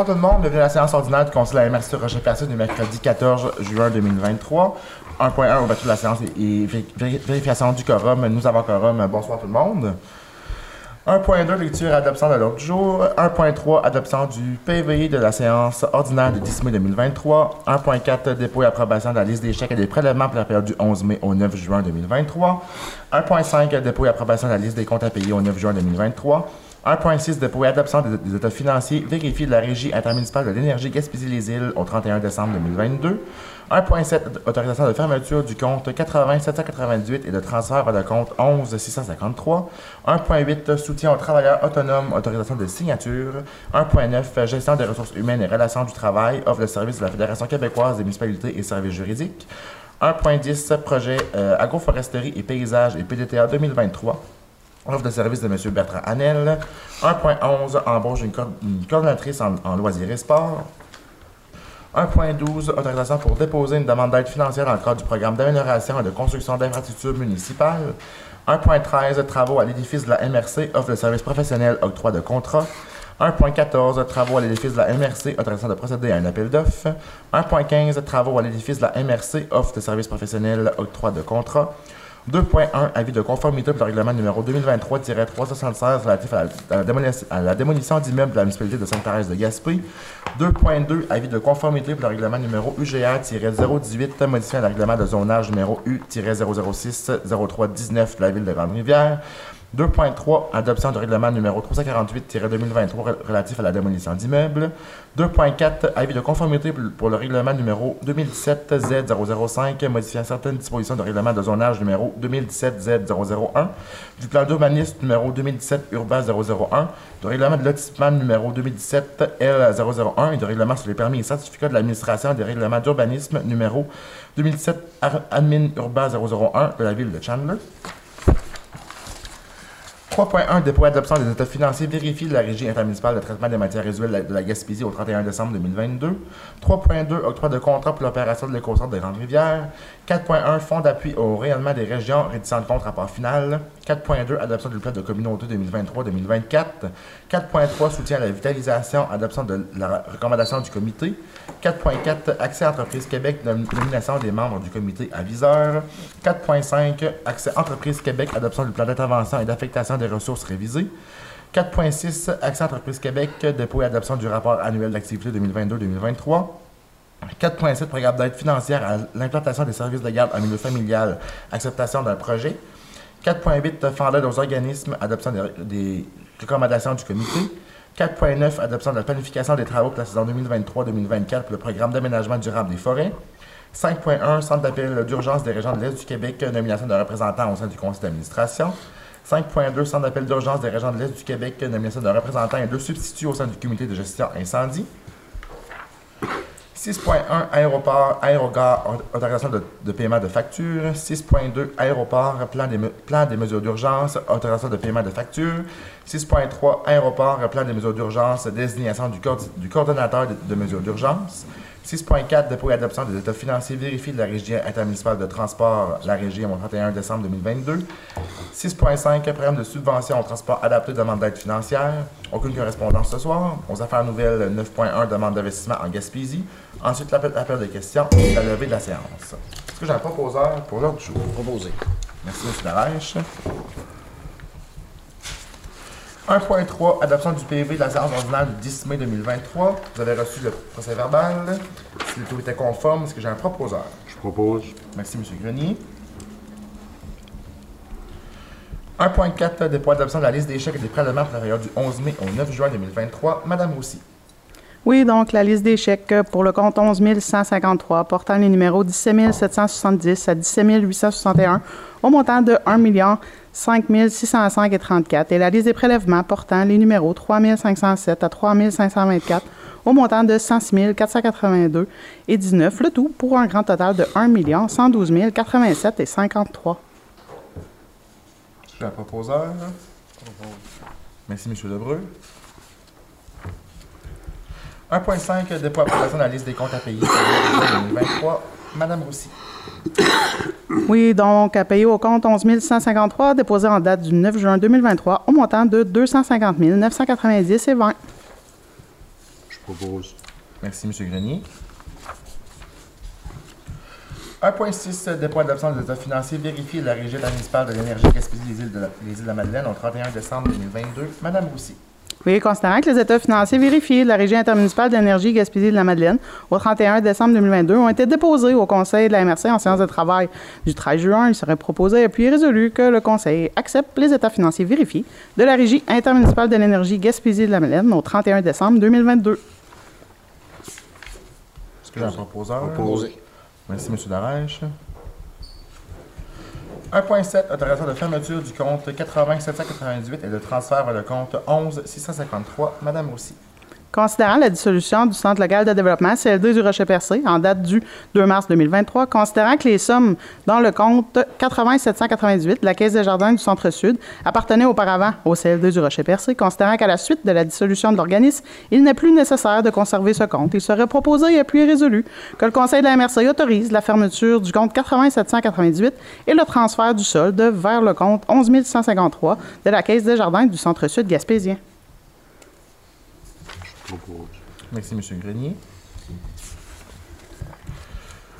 Bonsoir tout le monde, bienvenue à la séance ordinaire du Conseil de la MRC Rocher Percé du mercredi 14 juin 2023. 1.1 ouverture de la séance et vérification du quorum. Nous avons quorum. Bonsoir tout le monde. 1.2 lecture adoption de l'ordre du jour. 1.3 adoption du PVI de la séance ordinaire du 10 mai 2023. 1.4 dépôt et approbation de la liste des chèques et des prélèvements pour la période du 11 mai au 9 juin 2023. 1.5 dépôt et approbation de la liste des comptes à payer au 9 juin 2023. 1.6 dépôt et adoption des, états financiers vérifiés de la Régie intermunicipale de l'énergie Gaspésie-les-Îles au 31 décembre 2022. 1.7 autorisation de fermeture du compte 80 798 et de transfert vers le compte 11 653. 1.8 soutien aux travailleurs autonomes, autorisation de signature. 1.9 gestion des ressources humaines et relations du travail, offre de service de la Fédération québécoise des municipalités et services juridiques. 1.10 projet euh, agroforesterie et paysage et PDTA 2023. Offre de service de M. Bertrand Hanel. 1.11, embauche d'une coordonnatrice en, loisirs et sport. 1.12, autorisation pour déposer une demande d'aide financière dans le cadre du programme d'amélioration et de construction d'infrastructures municipales. 1.13, travaux à l'édifice de la MRC, offre de service professionnel, octroi de contrat. 1.14, travaux à l'édifice de la MRC, autorisation de procéder à un appel d'offres. 1.15, travaux à l'édifice de la MRC, offre de service professionnel, octroi de contrat. 2.1 Avis de conformité pour le règlement numéro 2023-376 relatif à la, démolition, d'immeubles de la municipalité de Sainte-Thérèse de Gaspé. 2.2 Avis de conformité pour le règlement numéro UGA-018 modifiant le règlement de zonage numéro U-006-0319 de la ville de Grande-Rivière. 2.3, adoption du règlement numéro 348-2023 relatif à la démolition d'immeubles. 2.4, avis de conformité pour le règlement numéro 2017-Z005 modifiant certaines dispositions du règlement de zonage numéro 2017-Z001, du plan d'urbanisme numéro 2017 Urbain 001, du règlement de lotissement numéro 2017-L001 et du règlement sur les permis et certificats de l'administration des règlements d'urbanisme numéro 2017 Admin Urbain 001 de la ville de Chandler. 3.1 Dépôt et adoption des états financiers vérifiés de la Régie intermunicipale de traitement des matières résiduelles de la Gaspésie au 31 décembre 2022. 3.2 Octroi de contrat pour l'opération de l'éco-centre des Grandes Rivières. 4.1 Fonds d'appui au rayonnement des régions, de compte rapport final. 4.2 Adoption du plan de communauté 2023-2024. 4.3 Soutien à la vitalisation, adoption de la recommandation du comité. 4.4 Accès Entreprise Québec, nomination des membres du comité aviseur. 4.5 Accès Entreprise Québec, adoption du plan d'intervention et d'affectation des ressources révisées. 4.6 Accès Entreprise Québec, dépôt et adoption du rapport annuel d'activité 2022-2023. 4.7 Programme d'aide financière à l'implantation des services de garde en milieu familial, acceptation d'un projet. 4.8 Fonds d'aide aux organismes, adoption des, recommandations du comité. 4.9 Adoption de la planification des travaux pour la saison 2023-2024 pour le programme d'aménagement durable des forêts. 5.1 Centre d'appel d'urgence des régions de l'Est du Québec, nomination de représentants au sein du conseil d'administration. 5.2 Centre d'appel d'urgence des régions de l'Est du Québec, nomination de représentants et de substituts au sein du comité de gestion incendie. 6.1 Aéroport, aérogare, autorisation de, paiement de facture. 6.2 Aéroport, plan des, mesures d'urgence, autorisation de paiement de facture. 6.3 Aéroport, plan des mesures d'urgence, désignation du, du coordonnateur de mesures d'urgence. 6.4 Dépôt et adoption des états financiers vérifiés de la Régie intermunicipale de transport, la Régie, au 31 décembre 2022. 6.5 Programme de subvention au transport adapté demande d'aide financière. Aucune correspondance ce soir. Aux affaires nouvelles, 9.1 Demande d'investissement en Gaspésie. Ensuite, l'appel de questions et la levée de la séance. Est-ce que j'ai un proposeur pour l'autre jour? Proposé. Merci, M. Darèche. 1.3, adoption du PV de la séance ordinaire du 10 mai 2023. Vous avez reçu le procès verbal. Si le tout était conforme, est-ce que j'ai un proposeur? Je propose. Merci, M. Grenier. 1.4, dépôt d'adoption de la liste des chèques et des prélèvements pour la période du 11 mai au 9 juin 2023. Madame Roussy. Oui, donc la liste des chèques pour le compte 11 153 portant les numéros 17 770 à 17 861 au montant de 1 5 605 et 34 et la liste des prélèvements portant les numéros 3 507 à 3 524 au montant de 106 482 et 19, le tout pour un grand total de 1 112 087 et 53. Je suis un proposeur. Merci, M. Lebreu. 1.5 dépôt approbation de la liste des comptes à payer pour 2023. Madame Roussy. Oui, donc à payer au compte 11 153, déposé en date du 9 juin 2023, au montant de 250 990 et 20. Je Propose. Merci, M. Grenier. 1.6, dépôt d'absence des états financiers vérifié de la Régie municipale de l'énergie Gaspésie des îles de la, les îles de la Madeleine au 31 décembre 2022. Madame Roussy. Oui, considérant que les états financiers vérifiés de la Régie intermunicipale d'énergie Gaspésie de la Madeleine au 31 décembre 2022 ont été déposés au Conseil de la MRC en séance de travail du 13 juin, il serait proposé et puis résolu que le Conseil accepte les états financiers vérifiés de la Régie intermunicipale de l'énergie Gaspésie de la Madeleine au 31 décembre 2022. Est-ce que j'ai un? Proposeur? Proposé. Merci, M. Darèche. 1.7, autorisation de fermeture du compte 80 798 et de transfert vers le compte 11 653. Madame Roussy. Considérant la dissolution du Centre local de développement CLD du Rocher-Percé en date du 2 mars 2023, considérant que les sommes dans le compte 80 798 de la Caisse des Jardins du Centre-Sud appartenaient auparavant au CLD du Rocher-Percé, considérant qu'à la suite de la dissolution de l'organisme, il n'est plus nécessaire de conserver ce compte, il serait proposé et puis résolu que le Conseil de la MRC autorise la fermeture du compte 80 798 et le transfert du solde vers le compte 11 153 de la Caisse des Jardins du Centre-Sud gaspésien. Propose. Merci, M. Grenier.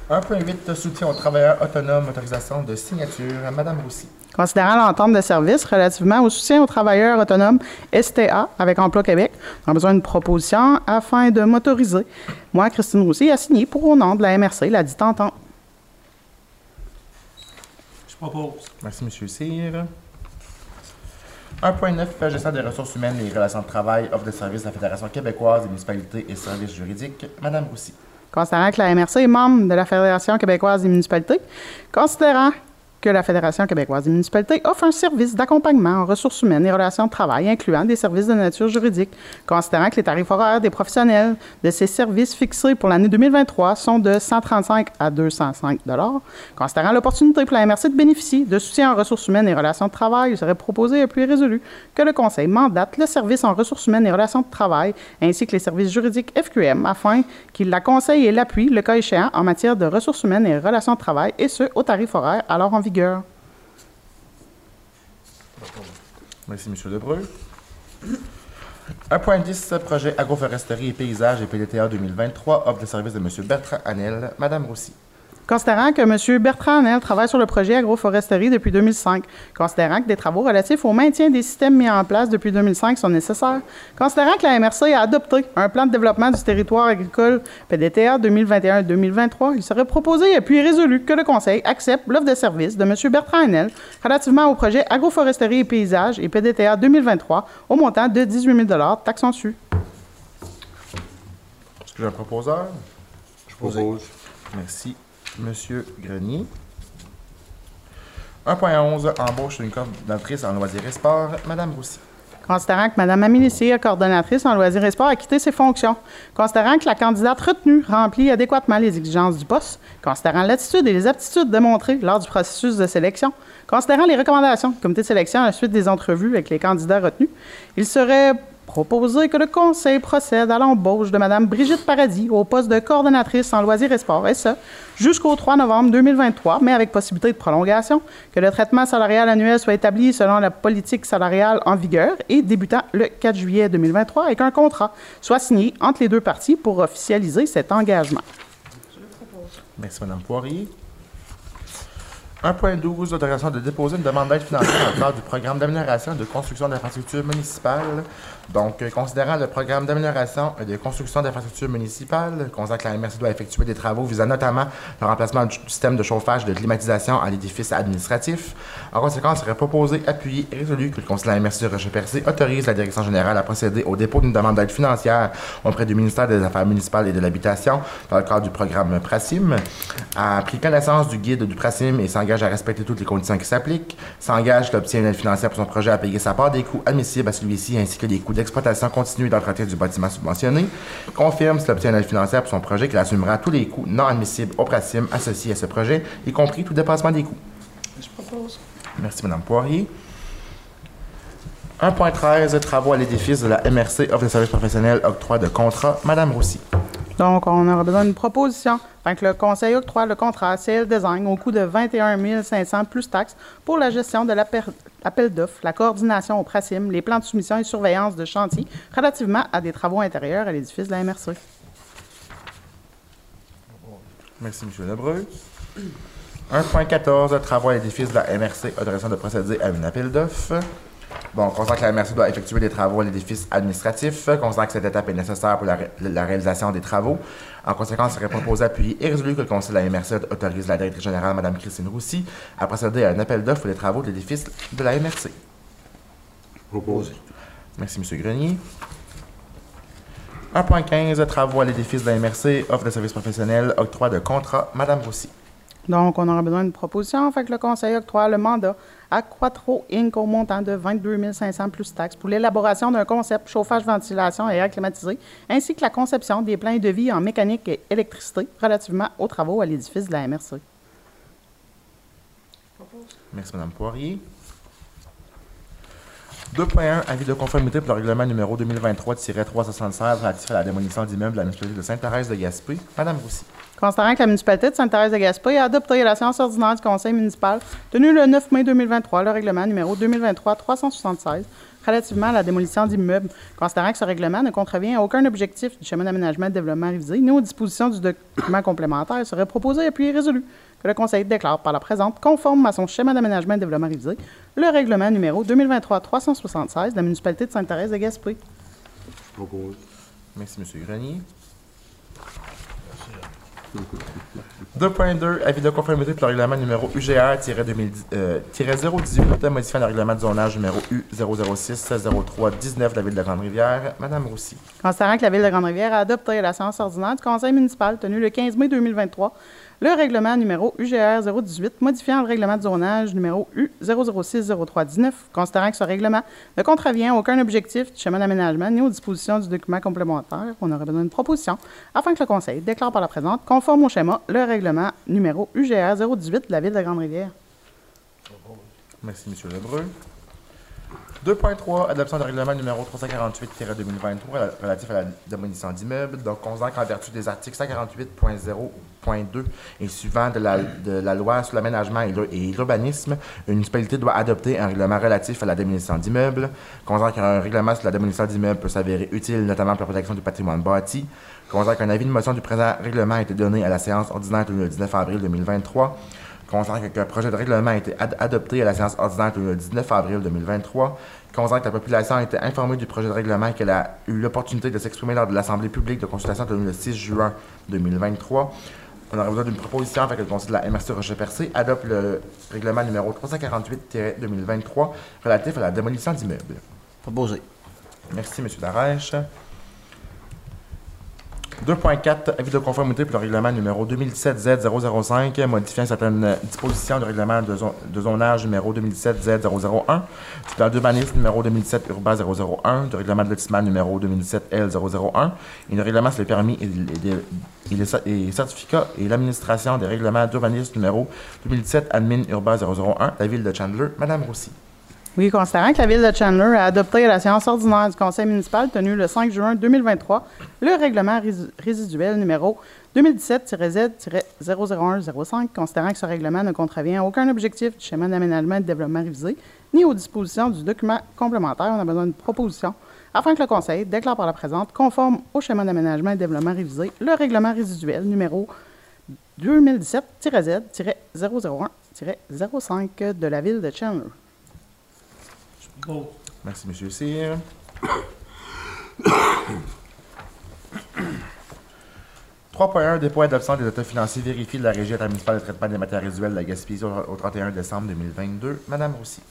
1.8, soutien aux travailleurs autonomes, autorisation de signature. Madame Roussy. Considérant l'entente de service relativement au soutien aux travailleurs autonomes STA avec Emploi Québec, on a besoin d'une proposition afin de motoriser. Moi, Christine Roussy, a signé pour au nom de la MRC la dite entente. Je propose. Merci, M. Cyr. 1.9, gestion des ressources humaines et relations de travail, offre de services de la Fédération québécoise des municipalités et services juridiques. Madame Roussy. Considérant que la MRC est membre de la Fédération québécoise des municipalités, considérant que la Fédération québécoise des municipalités offre un service d'accompagnement en ressources humaines et relations de travail, incluant des services de nature juridique, considérant que les tarifs horaires des professionnels de ces services fixés pour l'année 2023 sont de 135 à 205 considérant l'opportunité pour la MRC de bénéficier de soutien en ressources humaines et relations de travail, il serait proposé et puis résolu que le Conseil mandate le service en ressources humaines et relations de travail, ainsi que les services juridiques FQM, afin qu'il la conseille et l'appuie, le cas échéant, en matière de ressources humaines et relations de travail, et ce, au tarif horaire alors en vigueur. Merci, M. Lebreu. 1.10, projet agroforesterie et paysage et PDTA 2023, offre de service de M. Bertrand Hanel. Madame Roussy. Considérant que M. Bertrand Hanel travaille sur le projet agroforesterie depuis 2005, considérant que des travaux relatifs au maintien des systèmes mis en place depuis 2005 sont nécessaires, considérant que la MRC a adopté un plan de développement du territoire agricole PDTA 2021-2023, il serait proposé et puis résolu que le Conseil accepte l'offre de service de M. Bertrand Hanel relativement au projet agroforesterie et paysage et PDTA 2023 au montant de 18 000 taxes en dessus. Est-ce que j'ai un proposeur? Je propose. Merci, Monsieur Grenier. 1.11, embauche d'une coordinatrice en loisirs et sport. Madame Roussy. Considérant que Mme Amélie coordonnatrice en loisirs et sports, a quitté ses fonctions. Considérant que la candidate retenue remplit adéquatement les exigences du poste. Considérant l'attitude et les aptitudes démontrées lors du processus de sélection. Considérant les recommandations du comité de sélection à la suite des entrevues avec les candidats retenus. Il serait proposé que le Conseil procède à l'embauche de Mme Brigitte Paradis au poste de coordonnatrice en loisirs et sports, et ce, jusqu'au 3 novembre 2023, mais avec possibilité de prolongation, que le traitement salarial annuel soit établi selon la politique salariale en vigueur et débutant le 4 juillet 2023, et qu'un contrat soit signé entre les deux parties pour officialiser cet engagement. Merci, Mme Poirier. 1.12, autorisation de déposer une demande d'aide financière le cadre du programme d'amélioration et de construction d'infrastructures municipales. Donc, considérant le programme d'amélioration et de construction d'infrastructures municipales, considérant que la MRC doit effectuer des travaux visant notamment le remplacement du système de chauffage et de climatisation à l'édifice administratif. En conséquence, il serait proposé, appuyé et résolu que le conseil de la MRC de Rocher-Percé autorise la direction générale à procéder au dépôt d'une demande d'aide financière auprès du ministère des Affaires municipales et de l'Habitation dans le cadre du programme PRACIM, a pris connaissance du guide du PRACIM et s'engage à respecter toutes les conditions qui s'appliquent, s'engage qu'il obtient une aide financière pour son projet à payer sa part des coûts admissibles à celui-ci ainsi que des coûts d'exploitation continue et d'entretien du bâtiment subventionné, confirme s'il obtient une aide financière pour son projet qu'il assumera tous les coûts non admissibles au PRACIM associés à ce projet, y compris tout dépassement des coûts. Je propose. Merci, Mme Poirier. 1.13, travaux à l'édifice de la MRC, offre de services professionnels, octroi de contrat. Madame Roussy. Donc, on aura besoin d'une proposition afin que le Conseil octroie le contrat CL Design au coût de 21 500 plus taxes pour la gestion de l'appel d'offres, la coordination au PRACIM, les plans de soumission et surveillance de chantier relativement à des travaux intérieurs à l'édifice de la MRC. Merci, M. Lebreu. 1.14, travaux à l'édifice de la MRC, autorisation de procéder à un appel d'offres. Bon, on constate que la MRC doit effectuer des travaux à l'édifice administratif. On constate que cette étape est nécessaire pour la, ré- la réalisation des travaux. En conséquence, il serait proposé, appuyé et résolu que le Conseil de la MRC autorise la directrice générale, Mme Christine Roussy, à procéder à un appel d'offres pour les travaux de l'édifice de la MRC. Proposé. Merci, M. Grenier. 1.15, travaux à l'édifice de la MRC, offre de services professionnels, octroi de contrat, Mme Roussy. Donc, on aura besoin d'une proposition afin que le Conseil octroie le mandat à Quattro Inc. au montant de 22 500 plus taxes pour l'élaboration d'un concept chauffage-ventilation et air climatisé, ainsi que la conception des plans de vie en mécanique et électricité relativement aux travaux à l'édifice de la MRC. Merci, Mme Poirier. 2.1, avis de conformité pour le règlement numéro 2023-376 relatif à la démolition d'immeubles de la municipalité de Sainte-Thérèse de Gaspé. Mme Roussy. Considérant que la municipalité de Sainte-Thérèse de Gaspé a adopté à la séance ordinaire du Conseil municipal tenue le 9 mai 2023 le règlement numéro 2023-376 relativement à la démolition d'immeubles, considérant que ce règlement ne contrevient à aucun objectif du schéma d'aménagement et de développement révisé, ni aux dispositions du document complémentaire, serait proposé et puis résolu que le Conseil déclare par la présente, conforme à son schéma d'aménagement et de développement révisé, le règlement numéro 2023-376 de la municipalité de Sainte-Thérèse de Gaspé. Proposé. Merci, M. Grenier. 2.2, avis de conformité pour le règlement numéro UGR-018, modifiant le règlement de zonage numéro U006-03-19 de la ville de Grande-Rivière. Mme Roussy. Considérant que la Ville de Grande-Rivière a adopté la séance ordinaire du Conseil municipal tenue le 15 mai 2023 le règlement numéro UGR 018 modifiant le règlement de zonage numéro U006-03-19, considérant que ce règlement ne contrevient à aucun objectif du schéma d'aménagement ni aux dispositions du document complémentaire, on aurait besoin d'une proposition afin que le Conseil déclare par la présente, conforme au schéma, le règlement numéro UGR 018 de la Ville de Grande-Rivière. Merci, M. Lebreu. 2.3, adoption du règlement numéro 348-2023 relatif à la démolition d'immeubles. Donc, considérant qu'en vertu des articles 148.0.2 et suivant de la, loi sur l'aménagement et l'ur- et l'urbanisme, une municipalité doit adopter un règlement relatif à la démolition d'immeubles. Considérant qu'un règlement sur la démolition d'immeubles peut s'avérer utile, notamment pour la protection du patrimoine bâti. Considérant qu'un avis de motion du présent règlement a été donné à la séance ordinaire le 19 avril 2023. Considérant qu'un projet de règlement a été ad- adopté à la séance ordinaire le 19 avril 2023. Considérant que la population a été informée du projet de règlement et qu'elle a eu l'opportunité de s'exprimer lors de l'Assemblée publique de consultation tenue le 6 juin 2023. On aurait besoin d'une proposition afin que le Conseil de la MRC Rocher-Percé adopte le règlement numéro 348-2023 relatif à la démolition d'immeubles. Proposé. Merci, M. Darèche. 2.4, avis de conformité pour le règlement numéro 2017-Z005, modifiant certaines dispositions du règlement de, de zonage numéro 2017-Z001, du plan d'urbanisme numéro 2017 urbain 001, du règlement de lotissement numéro 2017-L001, et le règlement sur les permis et, les- certificats et l'administration des règlements d'urbanisme numéro 2017 admin urbain 001, la ville de Chandler. Madame Roussy. Oui, considérant que la Ville de Chandler a adopté à la séance ordinaire du Conseil municipal tenue le 5 juin 2023 le règlement rési- résiduel numéro 2017-Z-00105, considérant que ce règlement ne contrevient à aucun objectif du schéma d'aménagement et de développement révisé, ni aux dispositions du document complémentaire, on a besoin d'une proposition afin que le Conseil déclare par la présente, conforme au schéma d'aménagement et de développement révisé, le règlement résiduel numéro 2017-Z001-05 de la Ville de Chandler. Merci, M. Cyr. Trois point un, dépôt et adoption des états financiers vérifiés de la Régie intermunicipale de traitement des matières résiduelles de la Gaspésie au, au 31 décembre 2022. Madame Roussy.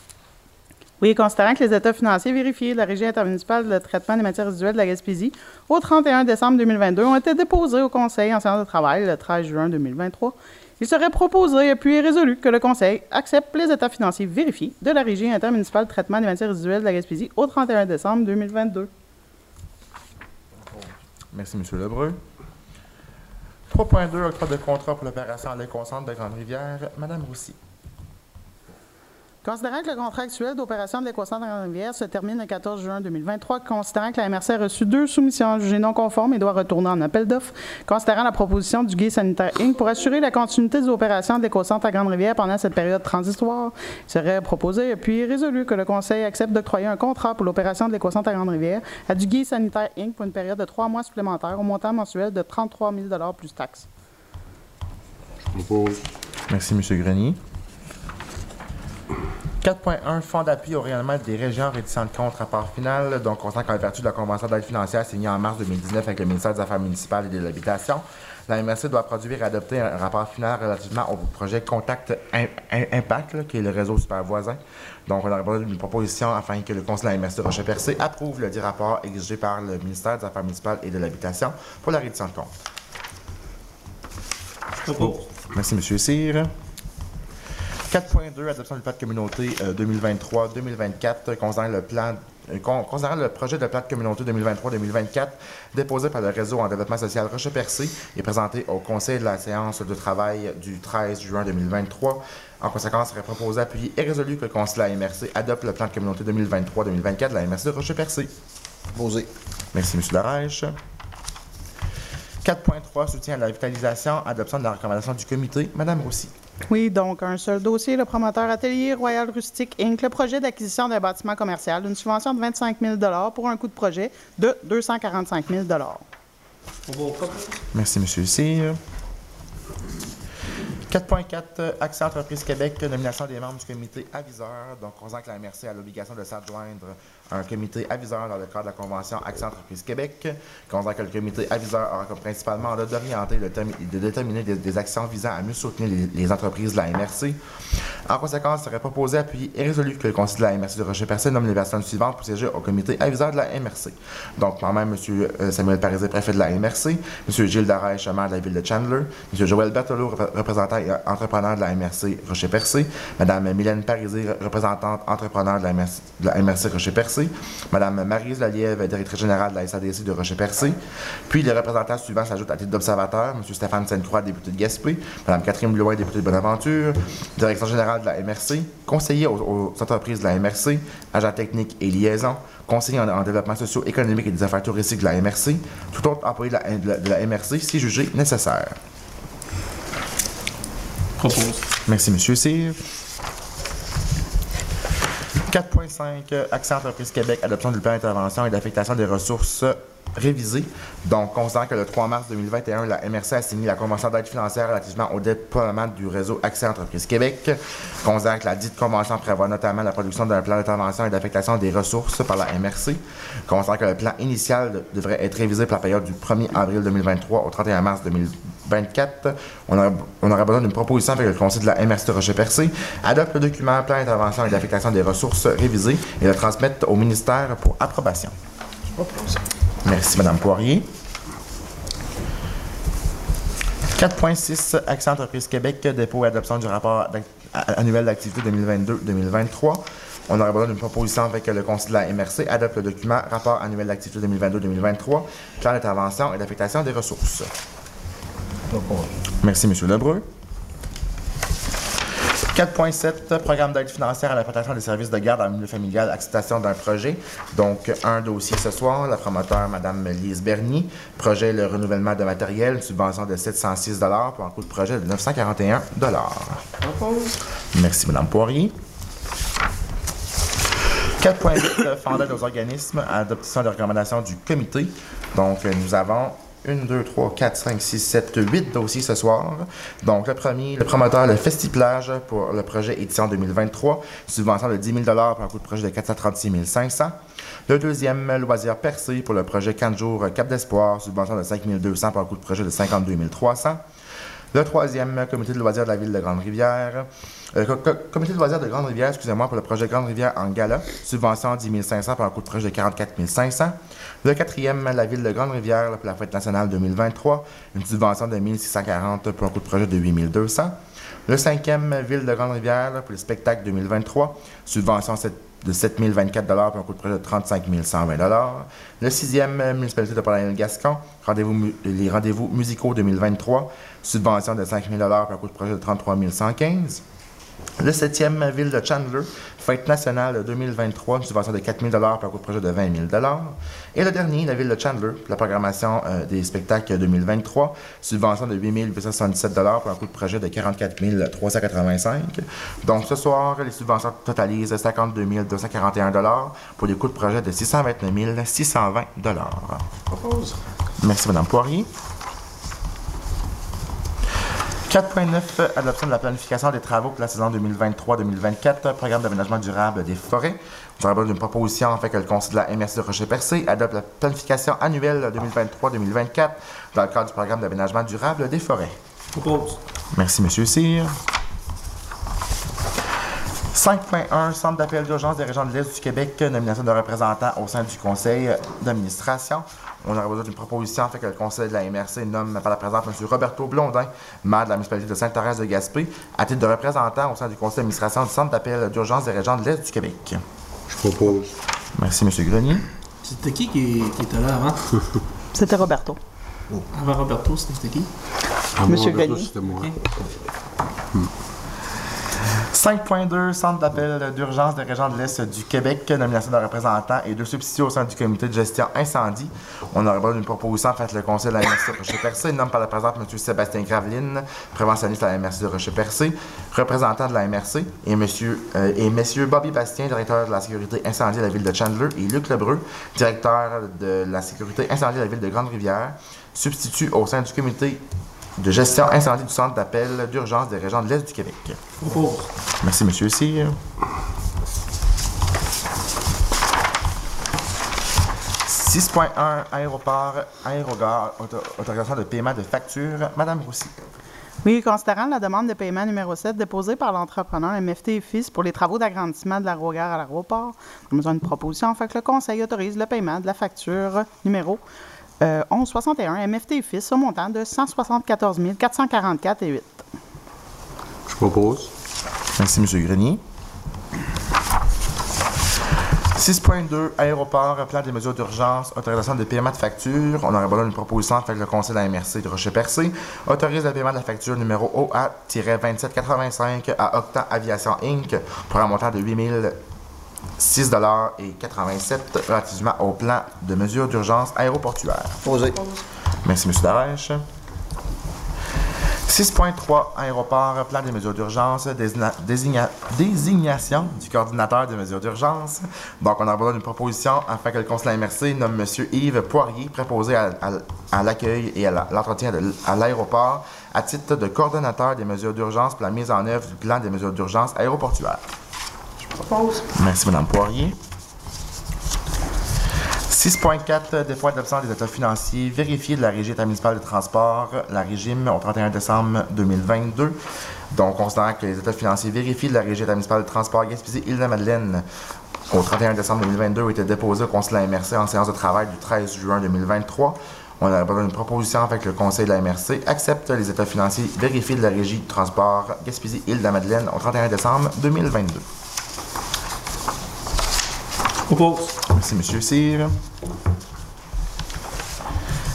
Oui, considérant que les états financiers vérifiés de la Régie intermunicipale de traitement des matières résiduelles de la Gaspésie au 31 décembre 2022 ont été déposés au Conseil en séance de travail le 13 juin 2023, il serait proposé puis résolu que le Conseil accepte les états financiers vérifiés de la Régie intermunicipale de traitement des matières résiduelles de la Gaspésie au 31 décembre 2022. Merci, M. Lebreu. 3.2, octroi de contrat pour l'opération à l'éconcentre de Grande-Rivière. Madame Roussy. Considérant que le contrat actuel d'opération de l'équation de la rivière se termine le 14 juin 2023, considérant que la MRC a reçu deux soumissions jugées non conformes et doit retourner en appel d'offres, considérant la proposition du Gué Sanitaire Inc. pour assurer la continuité des opérations de l'écocentre à Grande-Rivière pendant cette période transitoire, il serait proposé puis résolu que le Conseil accepte d'octroyer un contrat pour l'opération de l'écocentre à Grande-Rivière à du Gué Sanitaire Inc. pour une période de trois mois supplémentaires au montant mensuel de 33 000 plus taxes. Je propose. Merci, M. Grenier. 4.1 Fonds d'appui au rayonnement des régions réticentes contre rapport final. Donc, on sent qu'en vertu de la convention d'aide financière signée en mars 2019 avec le ministère des Affaires municipales et de l'Habitation, la MRC doit produire et adopter un rapport final relativement au projet Contact Im- Im- Impact, là, qui est le réseau super voisin. Donc, on a répondu une proposition afin que le conseil de la MRC de Rocher-Percé approuve le dit rapport exigé par le ministère des Affaires municipales et de l'Habitation pour la réduction de compte. Je propose. Merci, M. Cyr. 4.2, adoption du plan de communauté euh, 2023-2024, concernant le plan euh, con- concernant le projet de plan de communauté 2023-2024 déposé par le réseau en développement social Rocher-Percé et présenté au conseil de la séance de travail du 13 juin 2023. En conséquence, il serait proposé, appuyé et résolu que le conseil de la MRC adopte le plan de communauté 2023-2024 de la MRC de Rocher-Percé. Posé. Merci, M. Darèche. 4.3, soutien à la vitalisation, adoption de la recommandation du comité. Madame Roussy. Oui, donc un seul dossier, le promoteur Atelier Royal Rustique Inc., le projet d'acquisition d'un bâtiment commercial, une subvention de 25 000 pour un coût de projet de 245 000 On va propose. Merci, M. Cyr. 4.4, euh, Accès Entreprise Québec, nomination des membres du comité aviseur. Donc, on sent que la MRC a l'obligation de s'adjoindre à un comité aviseur dans le cadre de la Convention Accès Entreprise Québec. On sent que le comité aviseur aura comme principalement mandat d'orienter et de termi- de déterminer des, actions visant à mieux soutenir les, entreprises de la MRC. En conséquence, il serait proposé, appuyé et résolu que le conseil de la MRC de Rocher-Percé nomme les personnes suivantes pour siéger au comité aviseur de la MRC. Donc, moi-même, M. euh, Samuel Parisé, préfet de la MRC, M. Gilles Darèche, maire de la ville de Chandler, M. Joël Berthelot, repré- représentant et entrepreneur de la MRC Rocher-Percé, Mme Mylène Parisé, représentante entrepreneur de la MRC, de la MRC Rocher-Percé, Mme Maryse Lalièvre, directrice générale de la SADC de Rocher-Percé. Puis, les représentants suivants s'ajoutent à titre d'observateur, M. Stéphane Sainte-Croix, député de Gaspé, Mme Catherine Bloin, députée de Bonaventure, direction générale de la MRC, conseiller aux, aux entreprises de la MRC, agent technique et liaison, conseiller en, en développement socio-économique et des affaires touristiques de la MRC, tout autre employé de la, de la- de la MRC si jugé nécessaire. Propose. Merci, M. Cyr. 4.5, euh, Accès Entreprise Québec, adoption du plan d'intervention et d'affectation des ressources euh, révisé. Donc, considérant que le 3 mars 2021, la MRC a signé la convention d'aide financière relativement au déploiement du réseau Accès Entreprise Québec, considérant que la dite convention prévoit notamment la production d'un plan d'intervention et d'affectation des ressources par la MRC, considérant que le plan initial de- devrait être révisé pour la période du 1er avril 2023 au 31 mars 2024, on on aurait besoin d'une proposition avec le conseil de la MRC de Rocher-Percé, adopte le document plan d'intervention et d'affectation des ressources révisé et le transmette au ministère pour approbation. Merci, Mme Poirier. 4.6, Accès Entreprise Québec, dépôt et adoption du rapport annuel d'activité 2022-2023. On aurait besoin d'une proposition avec le conseil de la MRC, adopte le document rapport annuel d'activité 2022-2023, plan d'intervention et d'affectation des ressources. Merci, M. Lebreu. 4.7, programme d'aide financière à la protection des services de garde en milieu familial, acceptation d'un projet. Donc, un dossier ce soir, la promoteur, Mme Lise Bernier. Projet, le renouvellement de matériel, subvention de 706 pour un coût de projet de 941 Merci, Mme Poirier. 4.8, fonds d'aide aux organismes, adoption des recommandations du comité. Donc, euh, nous avons 1, 2, 3, 4, 5, 6, 7, 8 dossiers ce soir. Donc, le premier, le promoteur, le Festiplage pour le projet édition 2023, subvention de 10 000 pour un coût de projet de 436 500. Le deuxième, Loisir Percé pour le projet 4 jours Cap d'Espoir, subvention de 5 200 pour un coût de projet de 52 300. Le troisième, comité de loisirs de la ville de Grande-Rivière. Euh, co- co- comité de loisirs de Grande-Rivière, excusez-moi, pour le projet Grande-Rivière en gala. Subvention 10 500 pour un coût de projet de 44 500. Le quatrième, la ville de Grande-Rivière pour la fête nationale 2023. Une subvention de 1640 pour un coût de projet de 8 200. Le cinquième, ville de Grande-Rivière pour le spectacle 2023. Subvention de 7 024 pour un coût de projet de 35 120 Le sixième, municipalité de Paul-Gascon, rendez-vous mu- les rendez-vous musicaux 2023, subvention de 5 000 pour un coût de projet de 33 115 Le septième, ville de Chandler, fête nationale 2023, une subvention de 4 000 pour un coût de projet de 20 000 Et le dernier, la ville de Chandler, la programmation euh, des spectacles 2023, subvention de 8 877 pour un coût de projet de 44 385 Donc ce soir, les subventions totalisent 52 241 pour des coûts de projet de 629 620 Propose. Merci, Mme Poirier. 4.9, adoption de la planification des travaux pour la saison 2023-2024, programme d'aménagement durable des forêts. Nous avons d'une proposition en fait que le Conseil de la MRC de Rocher-Percé adopte la planification annuelle 2023-2024 dans le cadre du programme d'aménagement durable des forêts. Propose. Merci, M. Cyr. 5.1, Centre d'appel d'urgence des régions de l'Est du Québec, nomination de représentants au sein du conseil d'administration. On aurait besoin d'une proposition afin que le conseil de la MRC nomme par la présente M. Roberto Blondin, maire de la municipalité de Sainte-Thérèse de Gaspé, à titre de représentant au sein du conseil d'administration du Centre d'appel d'urgence des régions de l'Est du Québec. Je propose. Merci, M. Grenier. C'était qui qui, qui était là avant? C'était Roberto. Avant Roberto, c'était qui? Ah, Monsieur moi, Grenier. C'était moi. Ok. 5.2, Centre d'appel d'urgence des régions de l'Est du Québec, nomination de représentants et deux substituts au sein du comité de gestion incendie. On aurait besoin d'une proposition en fait le conseil de la MRC de Rocher-Percé, nomme par la présente M. Sébastien Graveline, préventionniste à la MRC de Rocher-Percé, représentant de la MRC, et M. messieurs Bobby Bastien, directeur de la sécurité incendie de la ville de Chandler, et Luc Lebreu, directeur de la sécurité incendie de la ville de Grande-Rivière, substitut au sein du comité de gestion incendie du centre d'appel d'urgence des régions de l'Est du Québec. Merci, Monsieur Cyr. « 6.1 Aéroport, Aérogare, auto- autorisation de paiement de facture. Madame Roussy. Oui, considérant la demande de paiement numéro 7 déposée par l'entrepreneur MFT et Fils pour les travaux d'agrandissement de l'aérogare à l'aéroport, nous avons besoin d'une proposition afin que le Conseil autorise le paiement de la facture numéro euh, 1161 MFT fils au montant de 174 444 Je propose. Merci, M. Grenier. 6.2 Aéroport, plan des mesures d'urgence, autorisation des paiements de facture. On aurait besoin d'une proposition avec le conseil de la MRC de Rocher-Percé. Autorise le paiement de la facture numéro OA-2785 à Octan Aviation Inc. pour un montant de 8 000 6,87 relativement au plan de mesures d'urgence aéroportuaire. Posé. Merci, M. Darèche. 6.3 Aéroport, plan des mesures d'urgence, désignation du coordinateur des mesures d'urgence. Donc, on a besoin d'une proposition afin que le conseil MRC nomme M. Yves Poirier, préposé à, l'accueil et à l'entretien à l'aéroport, à titre de coordonnateur des mesures d'urgence pour la mise en œuvre du plan des mesures d'urgence aéroportuaire. Merci, Mme Poirier. 6.4 Dépôt d'absence des états financiers vérifiés de la Régie état municipale de transport, la régime au 31 décembre 2022. Donc, considérant que les états financiers vérifiés de la Régie état municipale de transport Gaspésie-Île-de-Madeleine au 31 décembre 2022 ont été déposés au Conseil de la MRC en séance de travail du 13 juin 2023. On a d'une proposition avec le Conseil de la MRC accepte les états financiers vérifiés de la Régie de transport Gaspésie-Île-de-Madeleine au 31 décembre 2022. Merci, M. Cyr.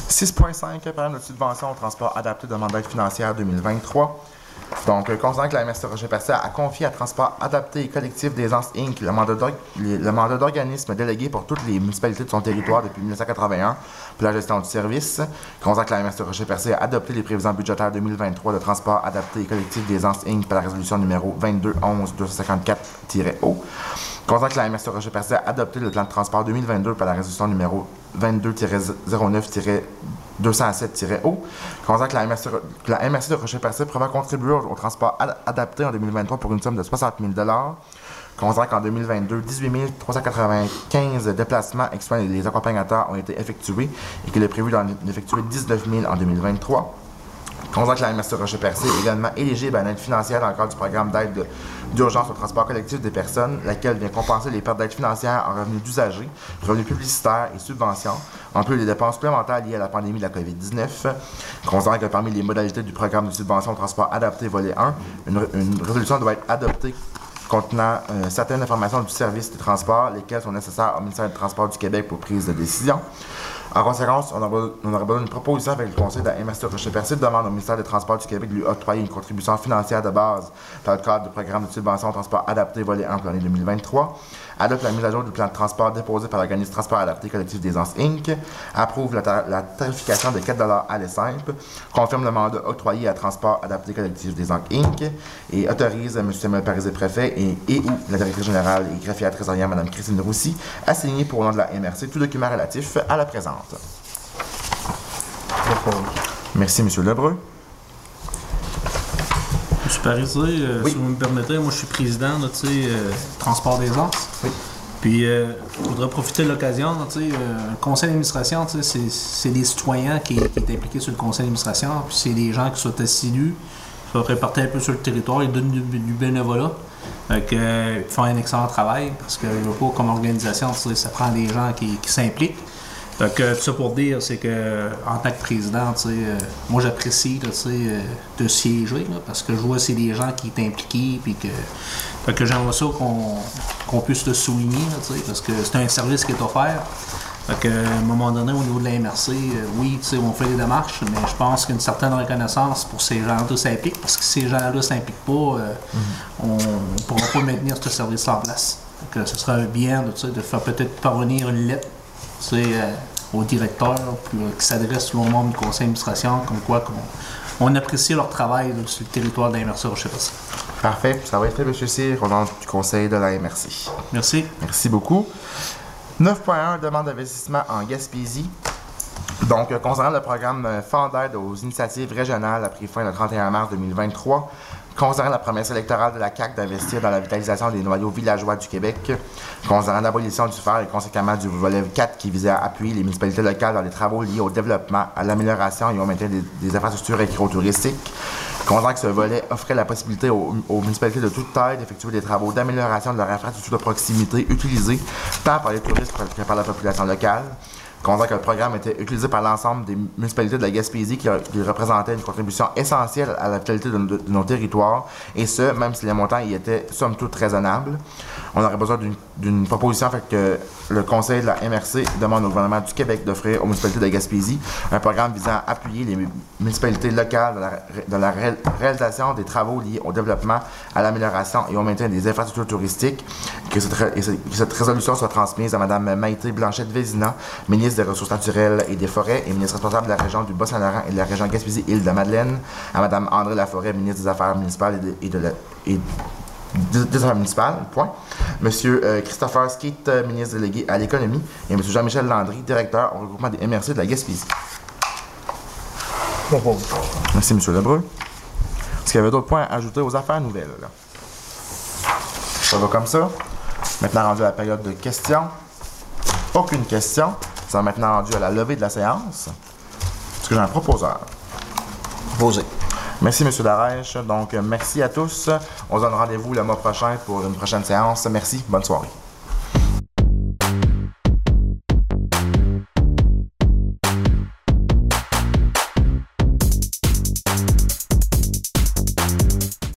6.5, programme de subvention au transport adapté de mandat financière 2023. Donc, considérant que la MRC Rocher-Percé a confié à Transport adapté et collectif des Anses Inc. le mandat d'organisme délégué pour toutes les municipalités de son territoire depuis 1981 pour la gestion du service. Considérant que la MRC Rocher-Percé a adopté les prévisions budgétaires 2023 de Transport adapté et collectif des Anses Inc. par la résolution numéro 22-11-254-O. Considérant que la MRC Rocher-Percé a adopté le plan de transport 2022 par la résolution numéro 22-09-207-O. Considérant que la MRC, la MRC de Rocher-Percé prévoit contribuer au, transport ad- adapté en 2023 pour une somme de 60 000 Considérant qu'en 2022, 18 395 déplacements excluant les accompagnateurs ont été effectués et qu'il est prévu d'en effectuer 19 000 en 2023. Considérant que la MRC Rocher-Percé est également éligible à une aide financière dans le cadre du programme d'aide d'urgence au transport collectif des personnes, laquelle vient compenser les pertes d'aide financière en revenus d'usagers, revenus publicitaires et subventions, en plus des dépenses supplémentaires liées à la pandémie de la COVID-19. Considérant que parmi les modalités du programme de subvention au transport adapté volet 1, une, une résolution doit être adoptée contenant euh, certaines informations du service des transports, lesquelles sont nécessaires au ministère des Transports du Québec pour prise de décision. En conséquence, on aurait, besoin d'une proposition avec le conseil de la Rocher-Percé demande au ministère des Transports du Québec de lui octroyer une contribution financière de base dans le cadre du programme de subvention au transport adapté volet 1 pour l'année 2023 adopte la mise à jour du plan de transport déposé par l'organisme Transport adapté collectif des Anses Inc., approuve la, tar- la tarification de 4 à simple, confirme le mandat octroyé à Transport adapté collectif des Anses Inc. et autorise M. Samuel Parisé, préfet, et, et ou la directrice générale et greffière trésorière Mme Christine Roussy à signer pour le nom de la MRC tout document relatif à la Merci, M. Lebreu. Monsieur Parisé, euh, Oui. si vous me permettez, moi je suis président sais, euh, Transport des Arts. Oui. Puis, euh, je voudrais profiter de l'occasion. sais, euh, le conseil d'administration, c'est- des citoyens qui, qui est impliqué sur le conseil d'administration. Puis, c'est des gens qui sont assidus, qui sont répartis un peu sur le territoire, ils donnent du, du bénévolat. Que, euh, ils font un excellent travail parce que, je pas, comme organisation, ça prend des gens qui, qui s'impliquent. Fait que, tout ça pour dire, c'est que en tant que président, euh, moi j'apprécie sais, euh, de siéger là, parce que je vois que c'est des gens qui sont impliqués puis que, j'aimerais ça qu'on puisse le souligner là, parce que c'est un service qui est offert. Que, à un moment donné, au niveau de la MRC, euh, oui, on fait des démarches, mais je pense qu'il y a une certaine reconnaissance pour ces gens-là qui s'impliquent, parce que si ces gens-là ne s'impliquent pas, euh, on ne pourra pas maintenir ce service en place. Que ce serait bien de, de faire peut-être parvenir une lettre tu sais, euh, au directeur puis, euh, qui s'adresse aux membres du conseil d'administration, comme quoi qu'on on apprécie leur travail là, sur le territoire de la MRC. Parfait. Ça va être fait, M. Cyr, au nom du conseil de la MRC. Merci. Merci beaucoup. 9.1, demande d'investissement en Gaspésie. Donc, euh, concernant le programme euh, Fonds d'aide aux initiatives régionales a pris fin le 31 mars 2023. Concernant la promesse électorale de la CAQ d'investir dans la vitalisation des noyaux villageois du Québec. Concernant l'abolition du fer et conséquemment du volet 4 qui visait à appuyer les municipalités locales dans les travaux liés au développement, à l'amélioration et au maintien des, infrastructures écotouristiques. Concernant que ce volet offrait la possibilité aux, aux municipalités de toute taille d'effectuer des travaux d'amélioration de leur infrastructure de proximité utilisée tant par les touristes que par la population locale. Concernant que le programme était utilisé par l'ensemble des municipalités de la Gaspésie qui, qui représentait une contribution essentielle à la vitalité de, nos territoires, et ce, même si les montants y étaient somme toute raisonnables. On aurait besoin d'une- proposition fait que le Conseil de la MRC demande au gouvernement du Québec d'offrir aux municipalités de la Gaspésie un programme visant à appuyer les mu- municipalités locales dans la, réalisation des travaux liés au développement, à l'amélioration et au maintien des infrastructures touristiques. Que cette, que cette résolution soit transmise à Mme Maïté Blanchette-Vézina, ministre des Ressources naturelles et des Forêts et ministre responsable de la région du Bas-Saint-Laurent et de la région Gaspésie-Île-de-Madeleine, à Mme André Laforêt, ministre des Affaires municipales et de, et de la- et des Affaires municipales, point. Monsieur euh, Christopher Skeet, euh, ministre délégué à l'économie, et Monsieur Jean-Michel Landry, directeur au regroupement des MRC de la Gaspésie. Merci, Monsieur Lebreu. Est-ce qu'il y avait d'autres points à ajouter aux affaires nouvelles? là? Ça va comme ça. Maintenant rendu à la période de questions. Aucune question. Ça va maintenant rendu à la levée de la séance. Est-ce que j'ai un proposeur? Proposé. Merci, M. Darèche. Donc, merci à tous. On se donne rendez-vous le mois prochain pour une prochaine séance. Merci. Bonne soirée.